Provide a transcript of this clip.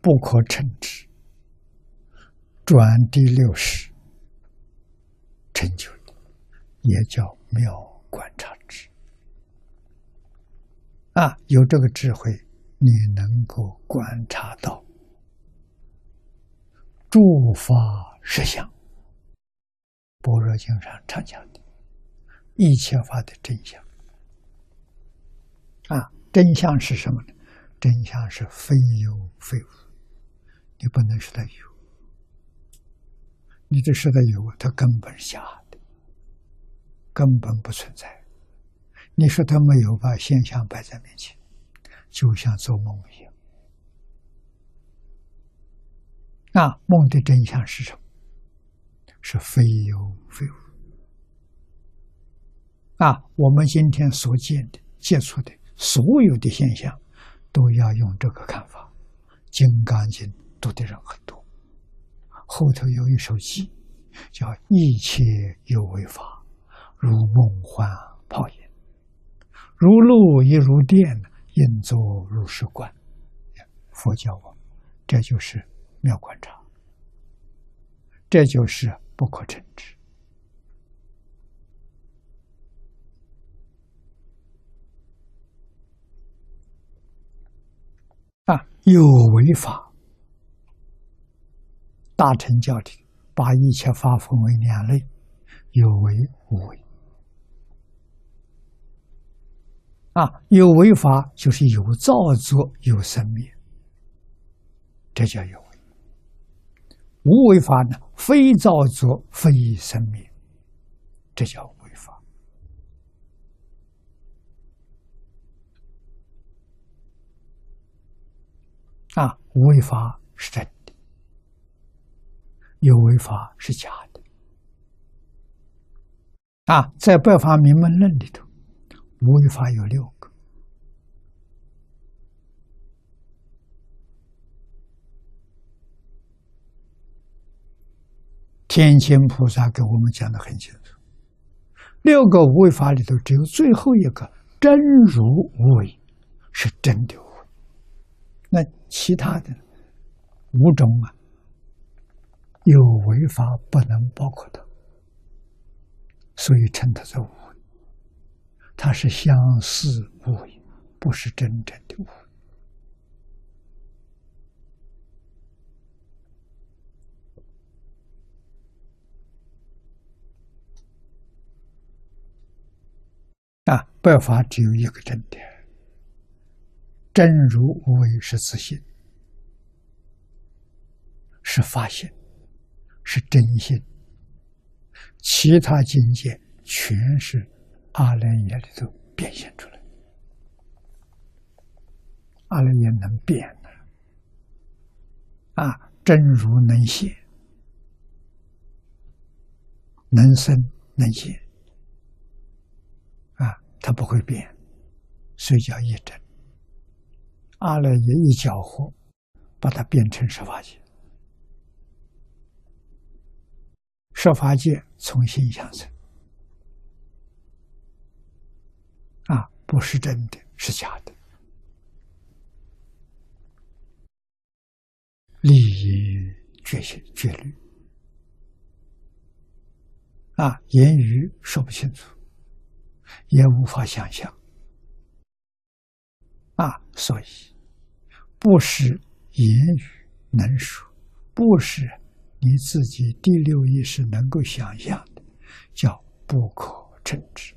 不可称之，转第六识成就，也叫妙观察智。啊，有这个智慧，你能够观察到诸法实相。般若经上常讲的，一切法的真相。啊，真相是什么呢？真相是非有非无。你不能说它有，你这说它有，它根本是假的，根本不存在。你说它没有，把现象摆在面前，就像做梦一样。那梦的真相是什么？是非有非无。啊，我们今天所见的、接触的所有的现象，都要用这个看法，《金刚经》。读的人很多，后头有一首偈，叫“一切有为法，如梦幻泡影，如露亦如电，应作如是观。”佛教我，这就是妙观察，这就是不可称知啊！有为法。大乘教体把一切法分为两类：有为、无为。啊，有为法就是有造作、有生灭，这叫有为；无为法呢，非造作、非生灭，这叫无为法。啊，无为法是真。有为法是假的啊！在《百法明门论》里头，无为法有六个。天亲菩萨给我们讲的很清楚：六个无为法里头，只有最后一个真如无为是真的无，那其他的五种啊。有为法不能包括的，所以称它做无为。它是相似无为，不是真正的无为。啊，百法只有一个真的，真如无为是自信，是发现。是真心，其他境界全是阿赖耶里头变现出来。阿赖耶能变的啊，真如能现，能生能现啊，它不会变，所以叫一真。阿赖耶一搅和，把它变成十法界。设法界从心想生，啊，不是真的，是假的。利益决心决律，啊，言语说不清楚，也无法想象，啊，所以不是言语能说，不是。你自己第六意识能够想象的，叫不可称知。